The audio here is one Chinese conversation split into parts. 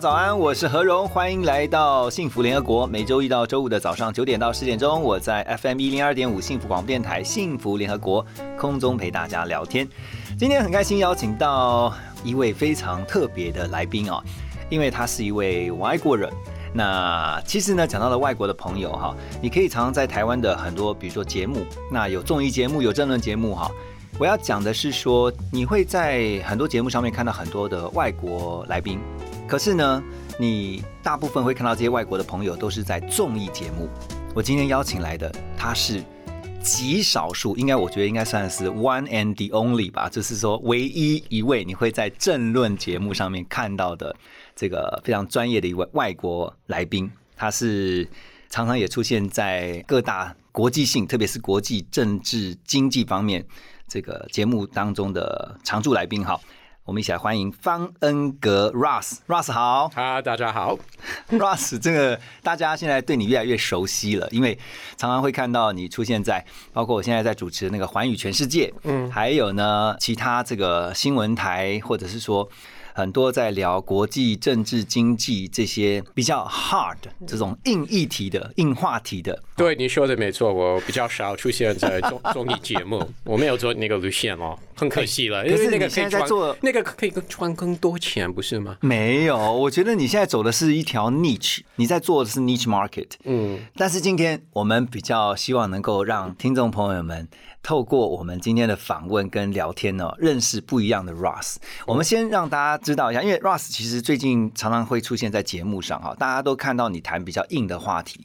早安，我是何荣，欢迎来到幸福联合国。每周一到周五的早上九点到十点钟，我在 FM 一零二点五幸福广播电台幸福联合国空中陪大家聊天。今天很开心邀请到一位非常特别的来宾哦，因为他是一位外国人。那其实呢，讲到了外国的朋友哈，你可以常常在台湾的很多，比如说节目，那有综艺节目，有政论节目哈。我要讲的是说，你会在很多节目上面看到很多的外国来宾，可是呢，你大部分会看到这些外国的朋友都是在综艺节目。我今天邀请来的他是极少数，应该我觉得应该算是 one and the only 吧，就是说唯一一位你会在政论节目上面看到的这个非常专业的一位外国来宾。他是常常也出现在各大国际性，特别是国际政治经济方面这个节目当中的常驻来宾。哈。我们一起来欢迎方恩格 Russ，Russ 好哈，大家好，Russ 这个大家现在对你越来越熟悉了，因为常常会看到你出现在，包括我现在在主持的那个环宇全世界，嗯，还有呢其他这个新闻台，或者是说很多在聊国际政治经济这些比较 hard 这种硬议题的硬话题的。对你说的没错，我比较少出现在综综艺节目，我没有做那个路线哦，很可惜了。可是那个你现在在做那个可以赚更多钱，不是吗？没有，我觉得你现在走的是一条 niche，你在做的是 niche market。嗯，但是今天我们比较希望能够让听众朋友们透过我们今天的访问跟聊天呢，认识不一样的 Russ。我们先让大家知道一下，因为 Russ 其实最近常常会出现在节目上哈，大家都看到你谈比较硬的话题，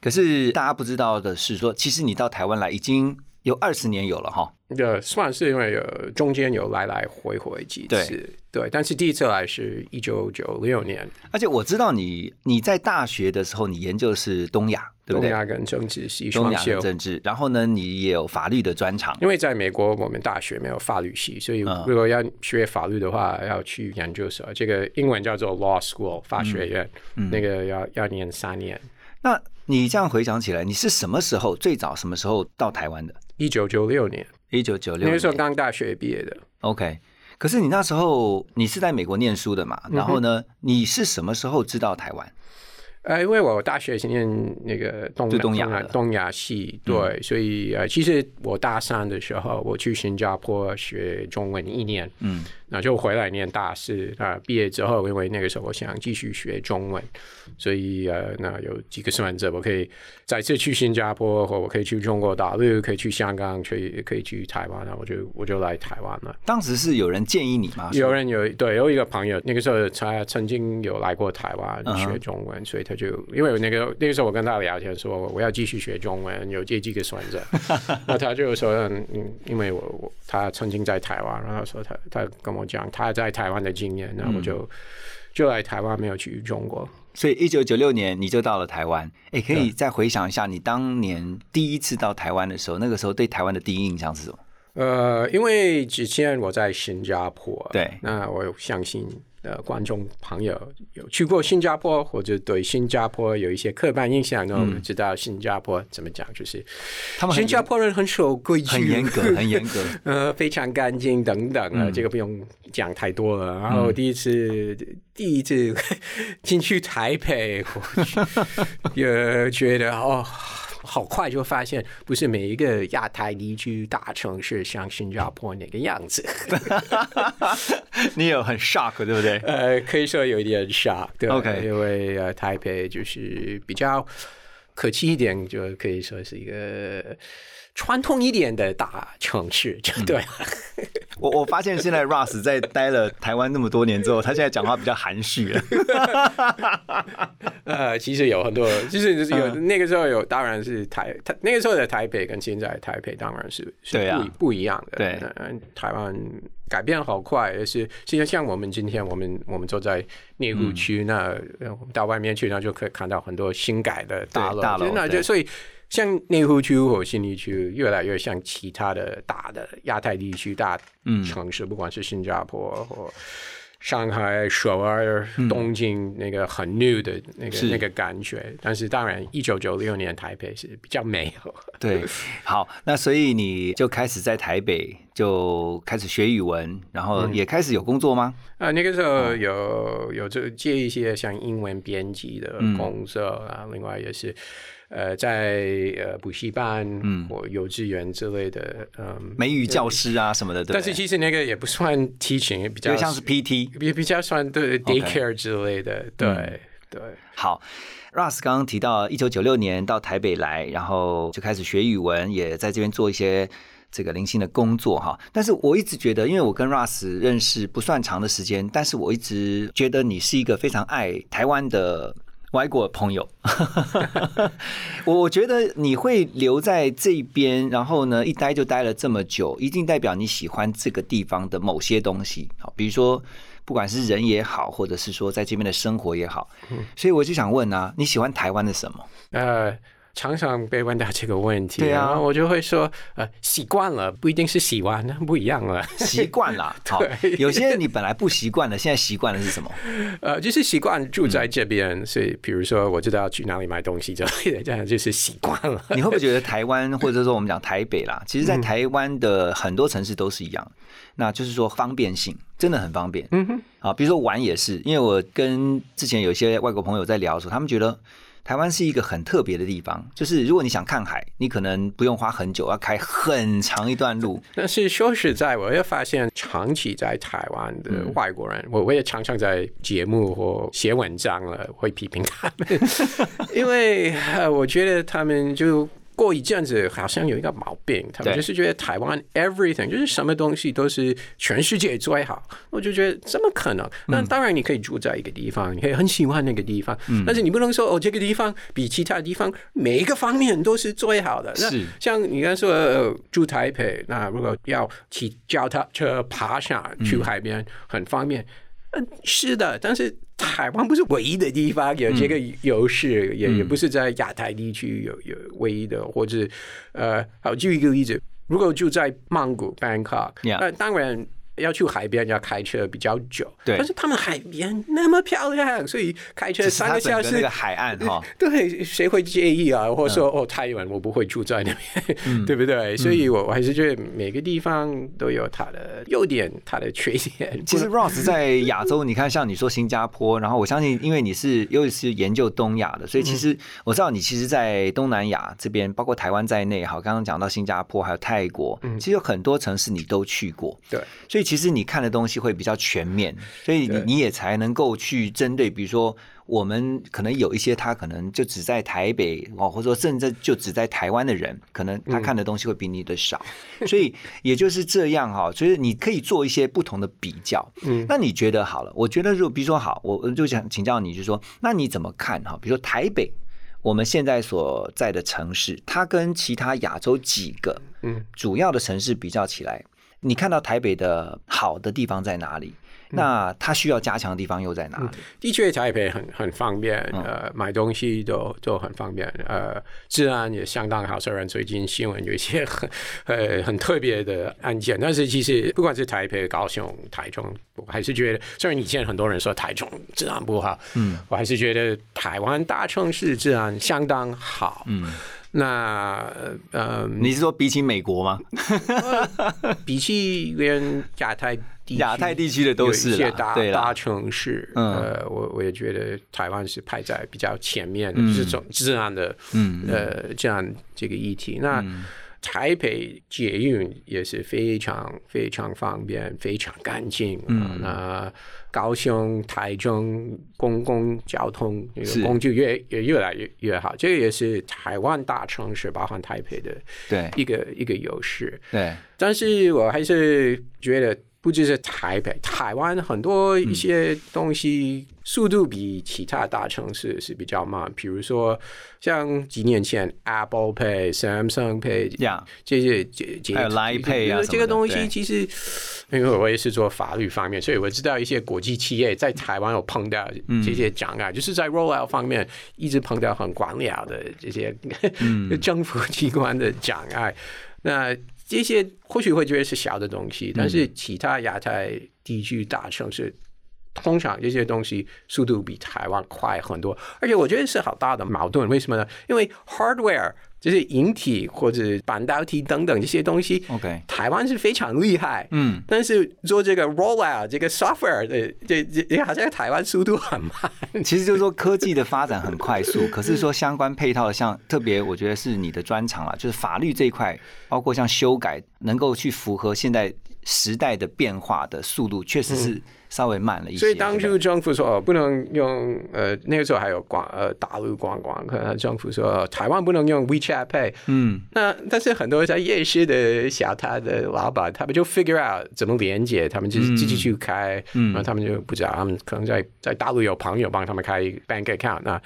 可是大家不知道的是说，其实你到台湾来已经有二十年有了哈。呃，算是因为有中间有来来回回几次，对对，但是第一次来是一九九六年，而且我知道你你在大学的时候，你研究的是东亚，对不对？东亚跟政治系东亚跟。政治，然后呢，你也有法律的专长。因为在美国，我们大学没有法律系，所以嗯如果要学法律的话，要去研究所。这个英文叫做 law school 法学院，嗯那个要要念三年。那你这样回想起来，你是什么时候最早什么时候到台湾的？一九九六年，一九九六那个时候。刚大学毕业的。OK，可是你那时候你是在美国念书的嘛？嗯然后呢，你是什么时候知道台湾？呃，因为我大学是念那个东东亚东亚系，对，所以呃，其实我大三的时候，我去新加坡学中文一年，嗯，那就回来念大四啊、毕业之后，因为那个时候我想继续学中文，所以呃，那有几个选择，我可以再次去新加坡，或我可以去中国大陆，可以去香港，去可以去台湾，那我就我就来台湾了。当时是有人建议你吗？有人有对有一个朋友，那个时候他曾经有来过台湾学中文，所以他就因为那个那个时候我跟他聊天说我要继续学中文，有这几个选择，那他就说因为我我他曾经在台湾，然后说他他跟我讲他在台湾的经验，那我就、嗯就来台湾，没有去中国。所以一九九六年你就到了台湾。哎，可以再回想一下你当年第一次到台湾的时候，那个时候对台湾的第一印象是什么？呃，因为之前我在新加坡，对那我有相信呃观众朋友有去过新加坡，或者对新加坡有一些刻板印象，那我们知道新加坡怎么讲，就是嗯他们新加坡人很守规矩，很严格，很严格。呃，非常干净等等啊，嗯这个不用讲太多了。然后第一次、第一次进去台北，我 也觉得哦。好快就发现，不是每一个亚太地区大城市像新加坡那个样子。你有很 shock 对不对？呃，可以说有一点 shock，对 OK 因为呃，台北就是比较可气一点，就可以说是一个传统一点的大城市，就对了。我我发现现在 Russ 在待了台湾那么多年之后，他现在讲话比较含蓄了。呃，其实有很多，就是有嗯那个时候有，当然是台台那个时候的台北跟现在的台北当然是是对啊不一样的。对嗯，台湾改变好快，而是现在像我们今天我们我们坐在内湖区，那呃我们到外面去，那就可以看到很多新改的大楼，大楼那就所以。像内湖区或新义区，越来越像其他的大的亚太地区大嗯城市，不管是新加坡或上海、首尔、东京，那个很 new 的那个是那个感觉。但是当然，一九九六年台北是比较没有。对，好，那所以你就开始在台北就开始学语文，然后也开始有工作吗？啊，那个时候有有就接一些像英文编辑的嗯工作啊，另外也是呃在呃补习班嗯或幼稚园之类的，嗯。美语教师啊什么的，对但是其实那个也不算 teaching，也比较像是 PT。比比较算对 daycare 之类的，对、嗯对。好，Russ 刚刚提到一九九六年到台北来，然后就开始学语文，也在这边做一些这个零星的工作哈。但是我一直觉得，因为我跟 Russ 认识不算长的时间，但是我一直觉得你是一个非常爱台湾的。外国朋友，我 我觉得你会留在这边，然后呢，一待就待了这么久，一定代表你喜欢这个地方的某些东西。好，比如说不管是人也好，或者是说在这边的生活也好，所以我就想问啊，你喜欢台湾的什么？呃，常常被问到这个问题，对啊然后我就会说，呃，习惯了，不一定是喜欢，不一样了。习惯了，好，有些你本来不习惯的，现在习惯的是什么？呃，就是习惯住在这嗯边，所以比如说我知道要去哪里买东西之类的，这样就是习惯了。你会不会觉得台湾，或者说我们讲台北啦，其实，在台湾的很多城市都是一样，那就是说方便性真的很方便。嗯哼，啊，比如说玩也是，因为我跟之前有些外国朋友在聊的时候，他们觉得。台湾是一个很特别的地方，就是如果你想看海，你可能不用花很久，要开很长一段路。但是说实在，我也发现长期在台湾的外国人，我我也常常在节目或写文章了，会批评他们，因为呃，我觉得他们就。过一阵子好像有一个毛病，他们就是觉得台湾 everything 就是什么东西都是全世界最好，我就觉得怎么可能？那当然你可以住在一个地方，你可以很喜欢那个地方，但是你不能说哦这个地方比其他地方每一个方面都是最好的。那像你刚才说、呃住台北，那如果要骑脚踏车爬山去海边，很方便。嗯，是的，但是台湾不是唯一的地方有这个优势，也也不是在亚太地区有有唯一的，或者呃，好，举一个例子，如果住在曼谷 Bangkok，Yeah。那当然。要去海边要开车比较久，对。但是他们海边那么漂亮，所以开车三个小时那个海岸哈，对，谁会介意啊？或者说、哦，太远，我不会住在那边，对不对？所以我我还是觉得每个地方都有它的优点，它的缺点。其实 Ross 在亚洲，你看像你说新加坡，然后我相信，因为你是又是研究东亚的，所以其实我知道你其实，在东南亚这边，包括台湾在内，好，刚刚讲到新加坡还有泰国，其实有很多城市你都去过，对，所以其实你看的东西会比较全面，所以你你也才能够去针对，比如说。我们可能有一些他可能就只在台北哦，或者说甚至就只在台湾的人，可能他看的东西会比你的少，所以也就是这样哈、所以你可以做一些不同的比较。嗯，那你觉得好了？我觉得如果比如说好，我我就想请教你，就是说，那你怎么看哈？比如说台北，我们现在所在的城市，它跟其他亚洲几个嗯主要的城市比较起来，你看到台北的好的地方在哪里？那它需要加强的地方又在哪里？的确，台北很很方便，呃，买东西都都很方便，呃，治安也相当好。虽然最近新闻有一些很呃 很特别的案件，但是其实不管是台北、高雄、台中，我还是觉得，虽然以前很多人说台中治安不好，嗯，我还是觉得台湾大城市治安相当好，嗯。那呃，你是说比起美国吗？比起连亚太地区亚太地区的都是一些大大城市，嗯。呃，我我也觉得台湾是排在比较前面的，这种这样的，嗯。呃，这样这个议题。那台北捷运也是非常非常方便，非常干净。嗯，那高雄、台中公共交通工具越也越来越越好，这个也是台湾大城市，包含台北的对一个一个优势。对，但是我还是觉得，不只是台北，台湾很多一些东西速度比其他大城市是比较慢。比如说，像几年前 Apple Pay、Samsung Pay 呀这些这这还有 Line Pay 啊什么的这个东西其实，因为我也是做法律方面，所以我知道一些国际企业在台湾有碰到这些障碍，就是在 rollout 方面一直碰到很官僚的这些、政府机关的障碍。那这些或许会觉得是小的东西，但是其他亚太地区大城市。通常这些东西速度比台湾快很多，而且我觉得是好大的矛盾。为什么呢？因为 hardware 就是引体或者半导体等等这些东西 OK 台湾是非常厉害，嗯，但是做这个 rollout 这个 software 的这这这好像台湾速度很慢。其实就是说科技的发展很快速，可是说相关配套的，像特别我觉得是你的专长了，就是法律这一块，包括像修改，能够去符合现在时代的变化的速度，确实是稍微慢了一些。所以当初政府说哦不能用呃那个时候还有广呃大陆观光客，政府说呃台湾不能用 WeChat Pay，嗯，那但是很多在夜市的小摊的老板，他们就 figure out 怎么连接，他们自己自己去开，嗯。然后他们就不知道，他们可能在在大陆有朋友帮他们开 bank account，那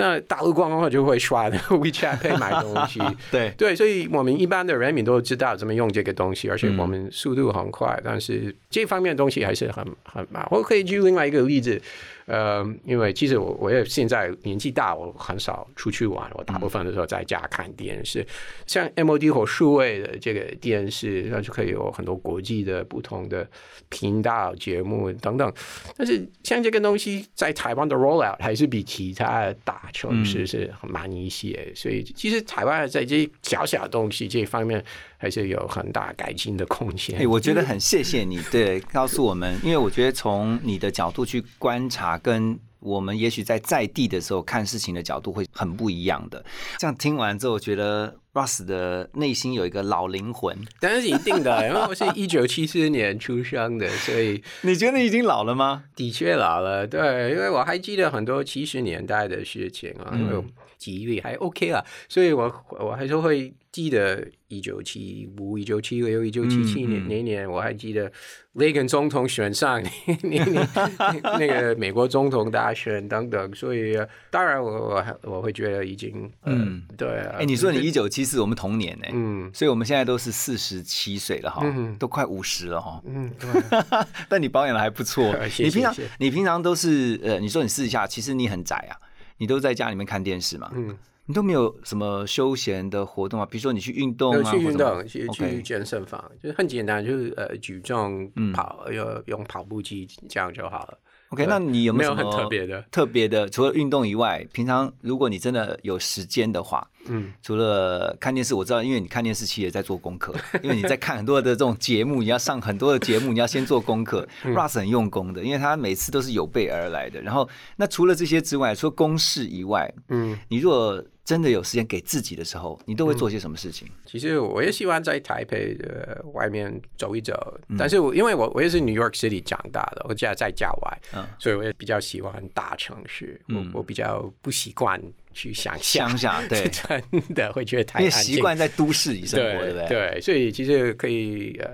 那大陆观光客就会刷那个 WeChat Pay 买东西，对，对，所以我们一般的人民都知道怎么用这个东西，而且我们速度很快，但是这方面的东西还是很很慢。我可以举另外一个例子，呃，因为其实我我也现在年纪大，我很少出去玩，我大部分的时候在家看电视。像 MOD 或数位的这个电视，那就可以有很多国际的不同的频道节目等等。但是像这个东西在台湾的 rollout 还是比其他大城市是很慢一些，所以其实台湾在这小小的东西这方面还是有很大改进的空间。哎，我觉得很谢谢你，对，告诉我们，因为我觉得从你的角度去观察，跟我们也许在在地的时候看事情的角度会很不一样的。这样听完之后，我觉得 Russ 的内心有一个老灵魂。当然是一定的，因为我是一九七四年出生的，所以 你觉得已经老了吗？的确老了。对，因为我还记得很多七十年代的事情啊，因为我记忆力还 OK 啊，所以我我还是会记得一九七五、一九七六、一九七七年那年，我还记得雷根总统选上那那那个美国总统大选等等，所以呃当然我我还我会觉得已经嗯。对啊，哎，你说你一九七四，我们同年呢，嗯。所以我们现在都是四十七岁了哈，嗯。都快五十了哈。嗯对。但你保养的还不错。你平常你平常都是呃，你说你私底下其实你很宅啊，你都在家里面看电视嘛，嗯，你都没有什么休闲的活动啊，比如说你去运动啊，去运动，去去健身房，就是很简单，就是呃举重嗯跑，用用跑步机这样就好了。OK，那你有没有有很特别的？特别的，除了运动以外，平常如果你真的有时间的话，嗯，除了看电视，我知道，因为你看电视其实也在做功课，因为你在看很多的这种节目，你要上很多的节目，你要先做功课。Russ 嗯很用功的，因为他每次都是有备而来的。然后，那除了这些之外，除了公事以外，嗯，你如果真的有时间给自己的时候，你都会做些什么事情？其实我也喜欢在台北的外面走一走，嗯。但是我因为我我也是 New York City 长大的，我家在郊外，嗯。所以我也比较喜欢大城市，嗯。我我比较不习惯去乡下，乡下 对真的会觉得太因为安习惯在都市里生活，对不对？对，所以其实可以呃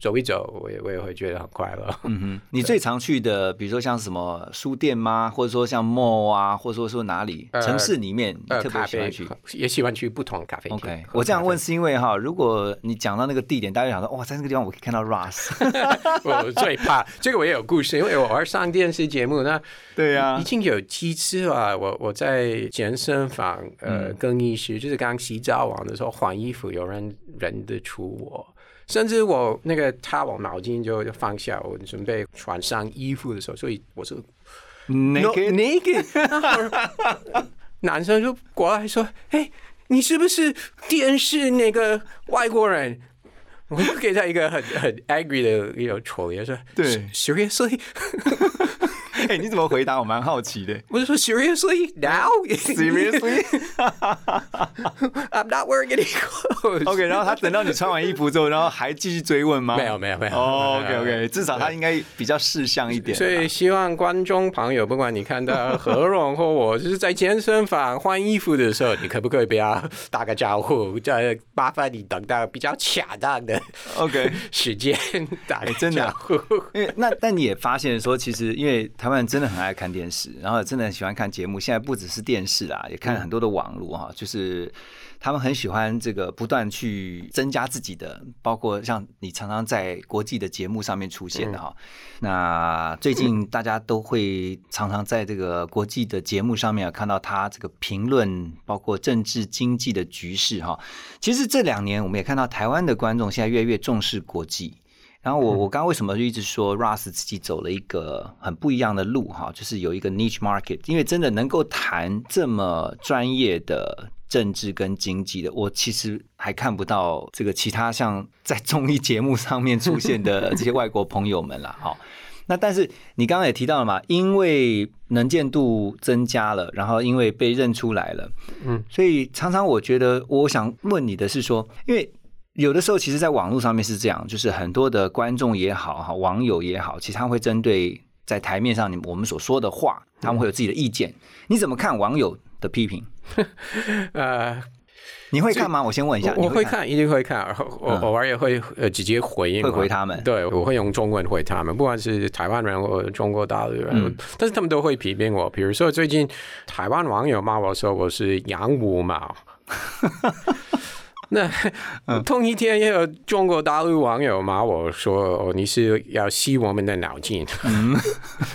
走一走，我也我也会觉得很快乐。嗯哼，你最常去的，比如说像什么书店吗？或者说像 mall 啊，或者说说哪里？呃城市里面特别喜欢去？也喜欢去不同咖啡厅。OK，啡我这样问是因为哈，如果你讲到那个地点，大家想说哇，在那个地方我可以看到 Russ。我最怕这个，我也有故事，因为我偶尔上电视节目，那对呀已经有几次了。我我在健身房嗯呃更衣室，就是刚洗澡完的时候换衣服，有人认得出我。甚至我那个擦完毛巾就就放下，我准备穿上衣服的时候，所以我是 Naked naked，男生就过来说：“哎、你是不是电视那个外国人？”我就给他一个很很 angry 的一种瞅脸，说：“对，seriously，哎、你怎么回答？我蛮好奇的。我就说 Seriously now? Seriously? I'm not wearing any clothes. OK，然后他等到你穿完衣服之后，然后还继续追问吗？没有没有没有。哦，OK OK，至少他应该比较识相一点。所以希望观众朋友，不管你看到何荣或我，就是在健身房换衣服的时候，你可不可以不要打个招呼？再麻烦你等到比较恰当的 OK，时间打个哎真的那但你也发现说，其实因为台湾人真的很爱看电视，然后真的很喜欢看节目。现在不只是电视啦，也看很多的网络哈，就是他们很喜欢这个不断去增加自己的，包括像你常常在国际的节目上面出现的哈。那最近大家都会常常在这个国际的节目上面有看到他这个评论，包括政治经济的局势哈。其实这两年我们也看到台湾的观众现在越来越重视国际。然后我我刚刚为什么就一直说 Russ 自己走了一个很不一样的路哈，就是有一个 niche market，因为真的能够谈这么专业的政治跟经济的，我其实还看不到这个其他像在综艺节目上面出现的这些外国朋友们啦，哈。那但是你刚刚也提到了嘛，因为能见度增加了，然后因为被认出来了，嗯，所以常常我觉得我想问你的是说，因为有的时候其实，在网络上面是这样，就是很多的观众也好哈，网友也好，其实他们会针对在台面上你我们所说的话，他们会有自己的意见。你怎么看网友的批评？呃，你会看吗？我先问一下，你我我会。看，一定会看，我嗯偶尔也会呃直接回应，会回他们对，我会用中文回他们，不管是台湾人或中国大陆人，嗯但是他们都会批评我。比如说最近台湾网友骂我说我是洋五毛。那嗯同一天也有中国大陆网友骂我说：“哦，你是要吸我们的脑筋。”嗯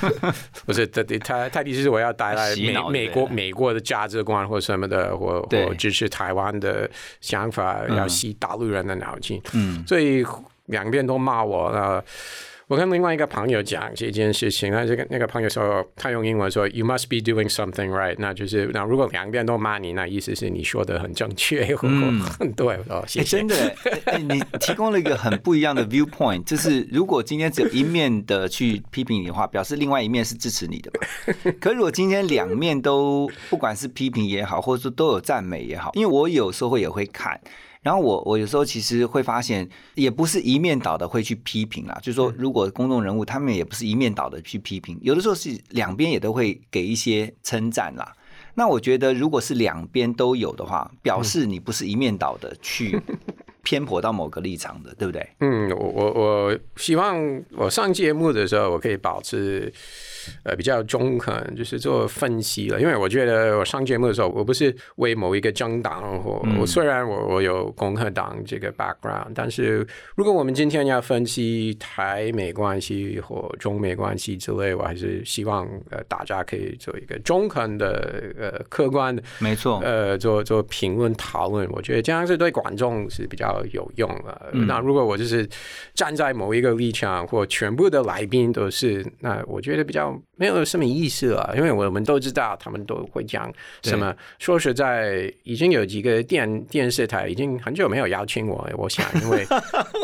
不是，他他他的意思是我要带来 美美国美国的价值观或什么的，或或支持台湾的想法，要吸大陆人的脑筋。嗯所以两边都骂我了。我跟另外一个朋友讲这件事情，那这个那个朋友说，他用英文说 “You must be doing something right”，那就是那如果两边都骂你，那意思是你说的很正确，嗯对哦，谢哎，谢。真的，你提供了一个很不一样的 viewpoint，就是如果今天只有一面的去批评你的话，表示另外一面是支持你的嘛。可是如果今天两面都不管是批评也好，或者说都有赞美也好，因为我有时候也会看。然后我我有时候其实会发现，也不是一面倒的会去批评啦，就是说如果公众人物他们也不是一面倒的去批评，有的时候是两边也都会给一些称赞啦。那我觉得，如果是两边都有的话，表示你不是一面倒的去偏颇到某个立场的，对不对？嗯，我我我希望我上节目的时候，我可以保持呃比较中肯，就是做分析了。因为我觉得我上节目的时候，我不是为某一个政党或、我虽然我我有共和党这个 background，但是如果我们今天要分析台美关系或中美关系之类，我还是希望呃大家可以做一个中肯的呃客观的没错，呃，做做评论讨论，我觉得这样是对观众是比较有用了。那如果我就是站在某一个立场，或全部的来宾都是，那我觉得比较没有什么意思了，因为我们都知道他们都会讲什么。说实在，已经有几个电电视台已经很久没有邀请我，我想，因为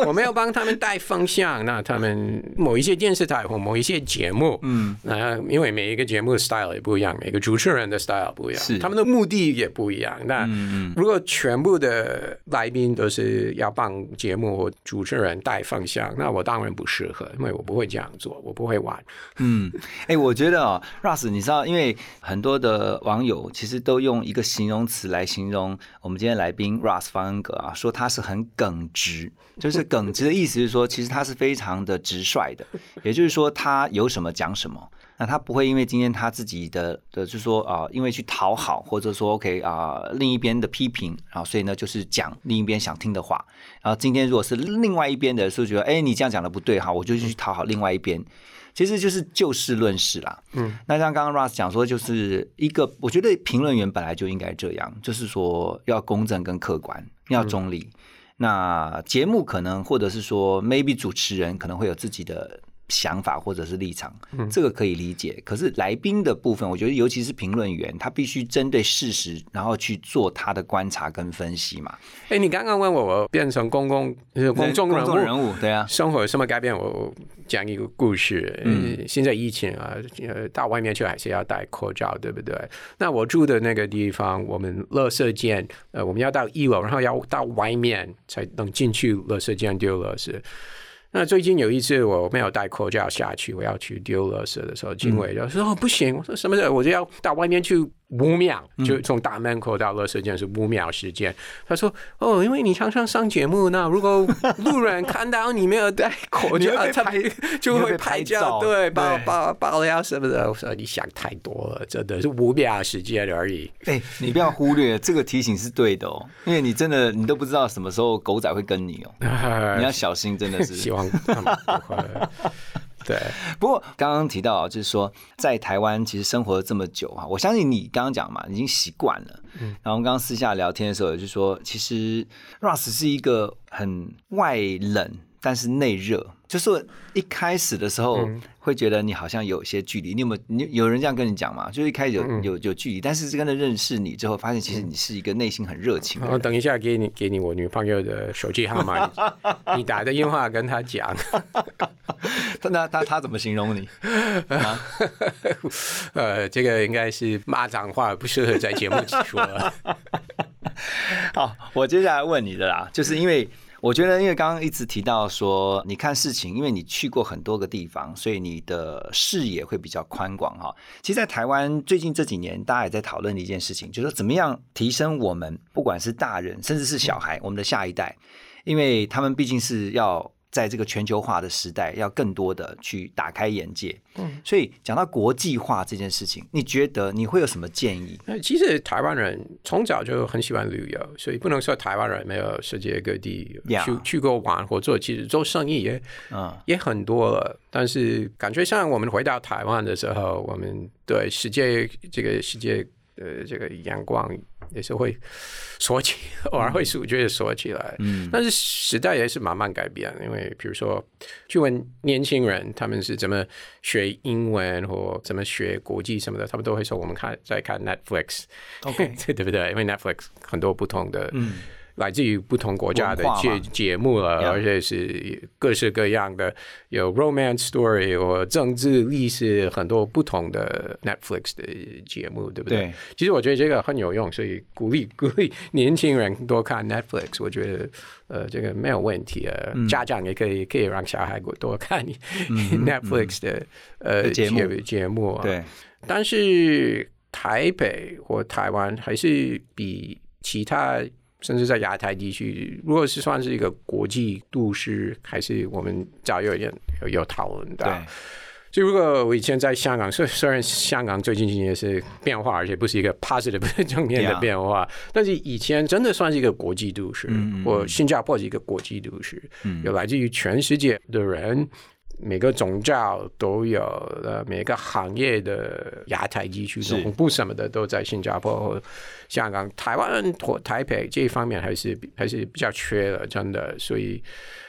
我没有帮他们带方向，那他们某一些电视台或某一些节目，嗯，那因为每一个节目的 style 也不一样，每个主持人的 style 不一样，是他们的目的也不一样。那如果全部的来宾都是要帮节目或主持人带方向，那我当然不适合，因为我不会这样做，我不会玩。嗯，哎、我觉得啊，Russ，你知道，因为很多的网友其实都用一个形容词来形容我们今天来宾 Russ 方恩格啊，说他是很耿直，就是耿直的意思是说，其实他是非常的直率的，也就是说他有什么讲什么。那他不会因为今天他自己的的，就是说啊、因为去讨好，或者说 OK 啊、另一边的批评，然后所以呢，就是讲另一边想听的话。然后今天如果是另外一边的，是觉得哎，你这样讲的不对哈，我就去讨好另外一边。其实就是就事论事啦。嗯，那像刚刚 Russ 讲说，就是一个，我觉得评论员本来就应该这样，就是说要公正跟客观，要中立。那节目可能或者是说 maybe 主持人可能会有自己的想法或者是立场，嗯这个可以理解。可是来宾的部分，我觉得尤其是评论员，他必须针对事实，然后去做他的观察跟分析嘛。哎，你刚刚问我，我变成公共呃公众人物，人物，对啊，生活有什么改变？我讲一个故事。嗯，现在疫情啊，呃，到外面去还是要戴口罩，对不对？那我住的那个地方，我们垃圾间，呃，我们要到一楼，然后要到外面才能进去垃圾间丢垃圾。那最近有一次我没有戴口罩下去，我要去丢垃圾的时候，警卫就说：“哦，不行！”我说：“什么事？我就要到外面去五秒，就从大门口到垃圾间是五秒时间。”他说：“哦，因为你常常上节目，那如果路人看到你没有戴口罩，他 就会拍拍照，对，爆爆爆料什么的。”我说：“你想太多了，真的是五秒时间而已。哎、你不要忽略这个提醒是对的哦，因为你真的你都不知道什么时候狗仔会跟你哦，你要小心，真的是。希望他们不会。对，不过刚刚提到啊，就是说在台湾其实生活了这么久啊，我相信你刚刚讲嘛，已经习惯了。嗯，然后我们刚刚私下聊天的时候，也就是说，其实 Russ 是一个很外冷但是内热，就是一开始的时候会觉得你好像有些距离。你有没有你有人这样跟你讲吗？就是一开始有、有有距离，但是真的认识你之后，发现其实你是一个内心很热情的人。然后等一下给你给你我女朋友的手机号码，你你打个电话跟她讲。那他他怎么形容你？呃，这个应该是骂脏话，不适合在节目里说。好，我接下来问你的啦，就是因为我觉得，因为刚刚一直提到说，你看事情，因为你去过很多个地方，所以你的视野会比较宽广哈。其实，在台湾最近这几年，大家也在讨论的一件事情，就是说怎么样提升我们不管是大人，甚至是小孩，我们的下一代，因为他们毕竟是要。在这个全球化的时代，要更多的去打开眼界。嗯，所以讲到国际化这件事情，你觉得你会有什么建议？那其实台湾人从早就很喜欢旅游，所以不能说台湾人没有世界各地.去去过玩或做，其实做生意也嗯，也很多了。但是感觉像我们回到台湾的时候，我们对世界这个世界的这个眼光也是会锁起，偶尔会数据锁起来。嗯，但是时代也是慢慢改变，因为比如说去问年轻人他们是怎么学英文或怎么学国际什么的，他们都会说我们看在看 Netflix，OK 对对不对？因为 Netflix 很多不同的，嗯，来自于不同国家的节节目了而且是各式各样的，有 romance story 或政治历史，很多不同的 Netflix 的节目，对不对？对其实我觉得这个很有用，所以鼓励 鼓励年轻人多看 Netflix，我觉得呃这个没有问题啊。嗯家长也可以可以让小孩多看 Netflix 的呃节目节节目啊。对，但是台北或台湾还是比其他甚至在亚太地区，如果是算是一个国际都市，还是我们早有点有有讨论的。对，所以如果我以前在香港，虽虽然香港最近几年是变化，而且不是一个 positive 正面的变化但是以前真的算是一个国际都市，或新加坡是一个国际都市，嗯有来自于全世界的人。每个宗教都有，呃，每个行业的亚太地区总部什么的都在新加坡或香港、台湾或台北这一方面还是还是比较缺的，真的。所以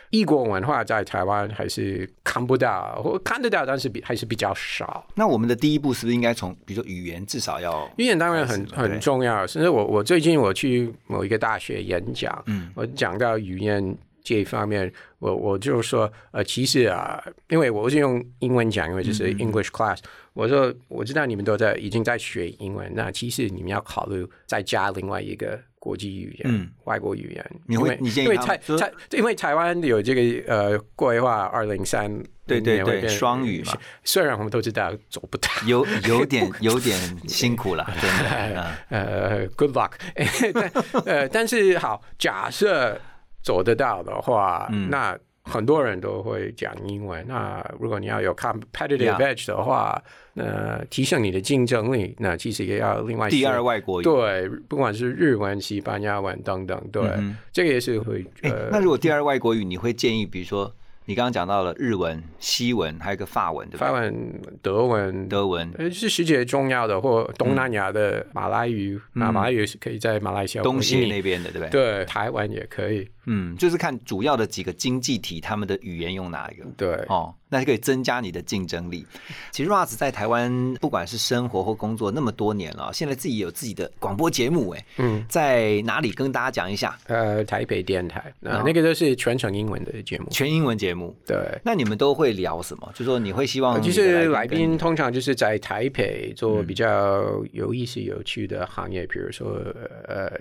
异国文化在台湾还是看不到，或看得到，但是比还是比较少。那我们的第一步是不是应该从，比如说语言，至少要语言当然很很重要，甚至我我最近我去某一个大学演讲，嗯我讲到语言这一方面，我我就说，呃，其实啊，因为我是用英文讲，因为这嗯是 English class，、我说我知道你们都在已经在学英文，那其实你们要考虑再加另外一个国际语言，嗯外国语言。你会因为你建议因为他们说台台因为台湾有这个呃规划二零三对对对双语嘛，虽然我们都知道走不到。有有点有点辛苦了，真的。嗯呃，good luck 但。呃，但是好，假设走得到的话，嗯那很多人都会讲英文。那如果你要有 competitive edge 的话，那提升你的竞争力，那其实也要另外第二外国语。对，不管是日文、西班牙文等等，对，嗯这个也是会哎呃，那如果第二外国语，你会建议，比如说你刚刚讲到了日文、西文，还有一个法文，对不对？法文、德文、德文。呃，是世界重要的，或东南亚的马来语，那、马来语是可以在马来西亚、嗯东西那边的，对不对？对，台湾也可以。嗯，就是看主要的几个经济体，他们的语言用哪一个。对，哦，那就可以增加你的竞争力。其实 Ross 在台湾不管是生活或工作那么多年了，现在自己有自己的广播节目，哎，嗯，在哪里跟大家讲一下？呃，台北电台，那、哦那个都是全程英文的节目。全英文节目。对，那你们都会聊什么？就说你会希望就是来宾通常就是在台北做嗯比较有意思、有趣的行业，比如说呃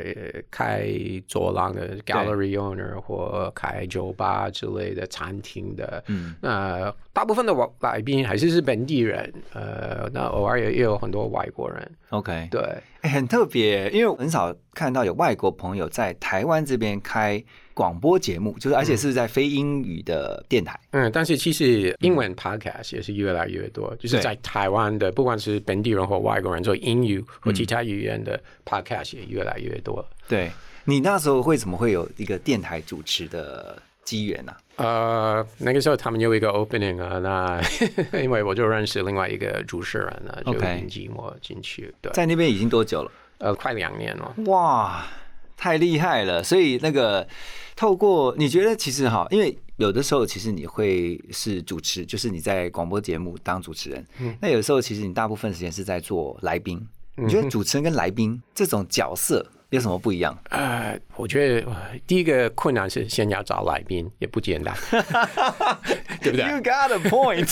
开走廊的 gallery owner 或开酒吧之类的餐厅的。嗯那大部分的外来宾还是是本地人，呃，那偶尔也也有很多外国人。OK，对，哎很特别，因为我很少看到有外国朋友在台湾这边开广播节目，就是而且是在非英语的电台。嗯，但是其实英文 podcast 也是越来越多，就是在台湾的，不管是本地人或外国人做英语或其他语言的 podcast 也越来越多。对。你那时候会怎么会有一个电台主持的机缘呢、呃，那个时候他们有一个 opening 啊，那 因为我就认识另外一个主持人啊，就引进我进去，对，在那边已经多久了？呃，快两年了。哇，太厉害了！所以那个透过你觉得其实哈，因为有的时候其实你会是主持，就是你在广播节目当主持人，那有的时候其实你大部分时间是在做来宾。你觉得主持人跟来宾这种角色有什么不一样？呃，我觉得呃第一个困难是先要找来宾，也不简单，对不对？You got a point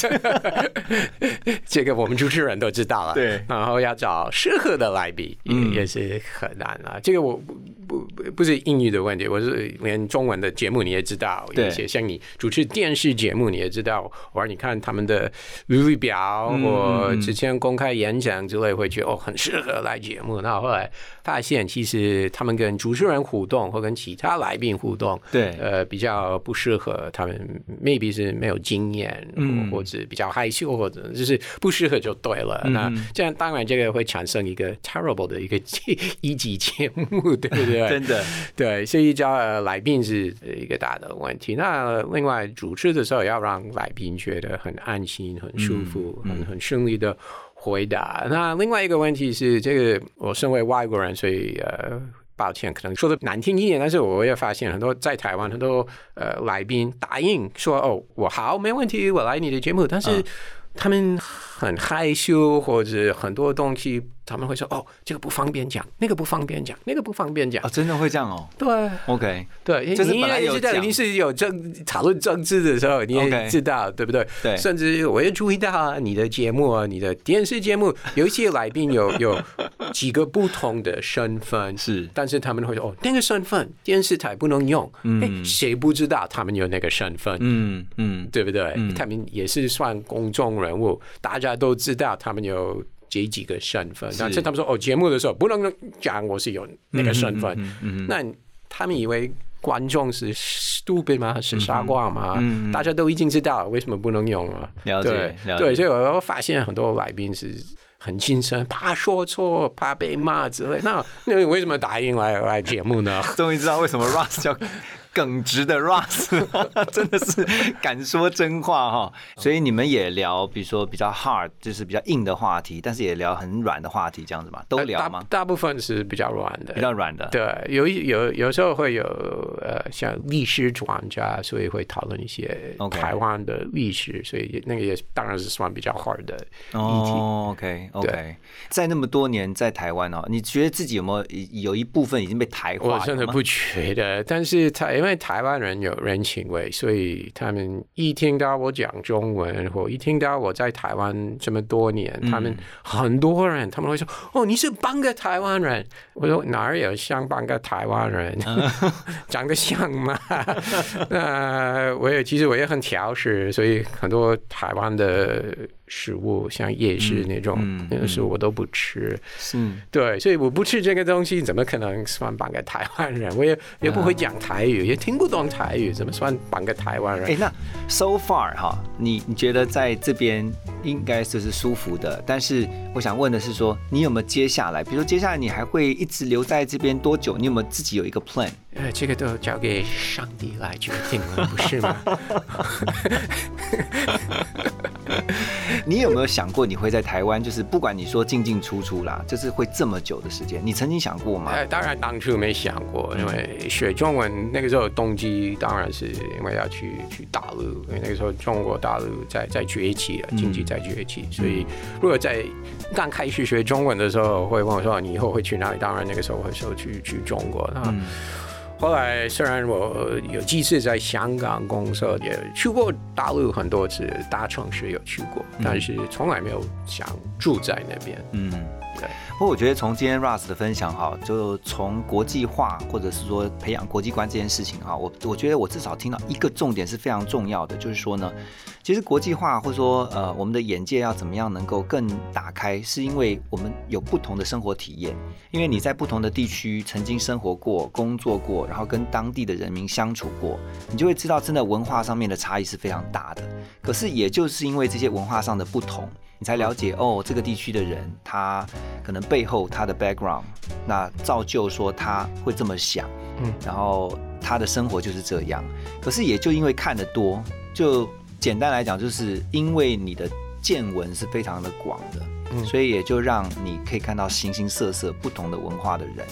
这个我们主持人都知道了。对然后要找适合的来宾也、嗯也是很难啊。这个我不不是英语的问题，我是连中文的节目你也知道，一些像你主持电视节目你也知道，偶尔你看他们的履历表嗯或嗯之前公开演讲之类，会觉得哦很适合来节目。那后来发现，其实他们跟主持人互动或跟其他来宾互动，对呃，比较不适合他们，maybe 是没有经验，嗯或者比较害羞，或者就是不适合就对了。嗯那这样当然这个会产生一个 terrible 的一个 一级节目，对不对？真的，对，所以叫呃来宾是一个大的问题。那另外主持的时候要让来宾觉得很安心、很舒服、嗯很很顺利的回答。那另外一个问题是，这个我身为外国人，所以呃。抱歉，可能说的难听一点，但是我也发现很多在台湾很多呃来宾答应说哦，我好没问题，我来你的节目，但是他们很害羞，或者很多东西他们会说哦，这个不方便讲，那个不方便讲，那个不方便讲哦，。真的会这样哦。对，OK，对，你就是本来有讲也知道你是有政讨论政治的时候，你也知道对不对？对甚至我也注意到啊，你的节目啊，你的电视节目，有一些来宾有有几个不同的身份，是但是他们会说哦，那个身份电视台不能用，嗯哎，谁不知道他们有那个身份？嗯嗯，对不对？嗯他们也是算公众人物，大家都知道他们有这几个身份。但是他们说哦，节目的时候不能讲我是有那个身份，那他们以为观众是 stupid 吗？是傻瓜吗？大家都已经知道，为什么不能用了？了解对了解对，所以我发现很多来宾是。很谨慎，怕说错，怕被骂之类。那那你为什么答应来来节目呢？终于知道为什么 Ross 叫耿直的 Russ，真的是敢说真话哈。所以你们也聊，比如说比较 hard，就是比较硬的话题，但是也聊很软的话题，这样子嘛，都聊吗？大大部分是比较软的，比较软的，对，有一有有时候会有呃，像历史专家，所以会讨论一些台湾的历史所以那个也当然是算比较 hard 的议题。哦，OK OK，在那么多年在台湾哦，你觉得自己有没有有一部分已经被台化？我真的不觉得，但是台因为台湾人有人情味，所以他们一听到我讲中文，或一听到我在台湾这么多年，他们很多人他们会说：“哦，你是半个台湾人。”我说：“哪儿有像半个台湾人？长得像吗？” 那我也其实我也很挑食，所以很多台湾的食物，像夜市那种，嗯那个食物我都不吃。嗯对，所以我不吃这个东西，怎么可能算半个台湾人？我也也不会讲台语，也听不懂台语，怎么算半个台湾人哎、人？那 so far 哈，你你觉得在这边应该就是舒服的，但是我想问的是说，你有没有接下来，比如说接下来你还会一直留在这边多久？你有没有自己有一个 plan？呃，这个都交给上帝来决定了，不是吗？你有没有想过你会在台湾，就是不管你说进进出出啦，就是会这么久的时间？你曾经想过吗？哎，当然当初没想过，因为学中文那个时候动机当然是因为要去去大陆，因为那个时候中国大陆在在崛起了，经济在崛起，所以如果在刚开始学中文的时候会问我说你以后会去哪里？当然那个时候会说去去中国。那后来虽然我有几次在香港工作，也去过大陆很多次，大城市有去过，但是从来没有想住在那边。嗯，不过我觉得从今天 Russ 的分享哈，就从国际化或者是说培养国际观这件事情哈，我我觉得我至少听到一个重点是非常重要的，就是说呢。其实国际化，或者说呃，我们的眼界要怎么样能够更打开，是因为我们有不同的生活体验。因为你在不同的地区曾经生活过、工作过，然后跟当地的人民相处过，你就会知道，真的文化上面的差异是非常大的。可是也就是因为这些文化上的不同，你才了解哦，这个地区的人他可能背后他的 background，那造就说他会这么想，嗯，然后他的生活就是这样。可是也就因为看得多，就。简单来讲，就是因为你的见闻是非常的广的，所以也就让你可以看到形形色色不同的文化的人。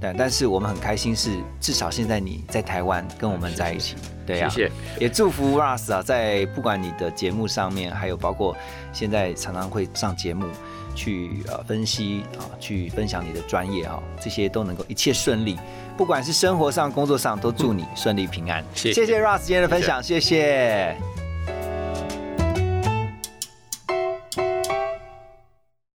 但但是我们很开心是，至少现在你在台湾跟我们在一起，对呀。谢谢。也祝福 Russ 啊，在不管你的节目上面，还有包括现在常常会上节目去呃分析啊，去分享你的专业啊，这些都能够一切顺利。不管是生活上、工作上，都祝你顺利平安。谢谢 Russ 今天的分享，谢谢。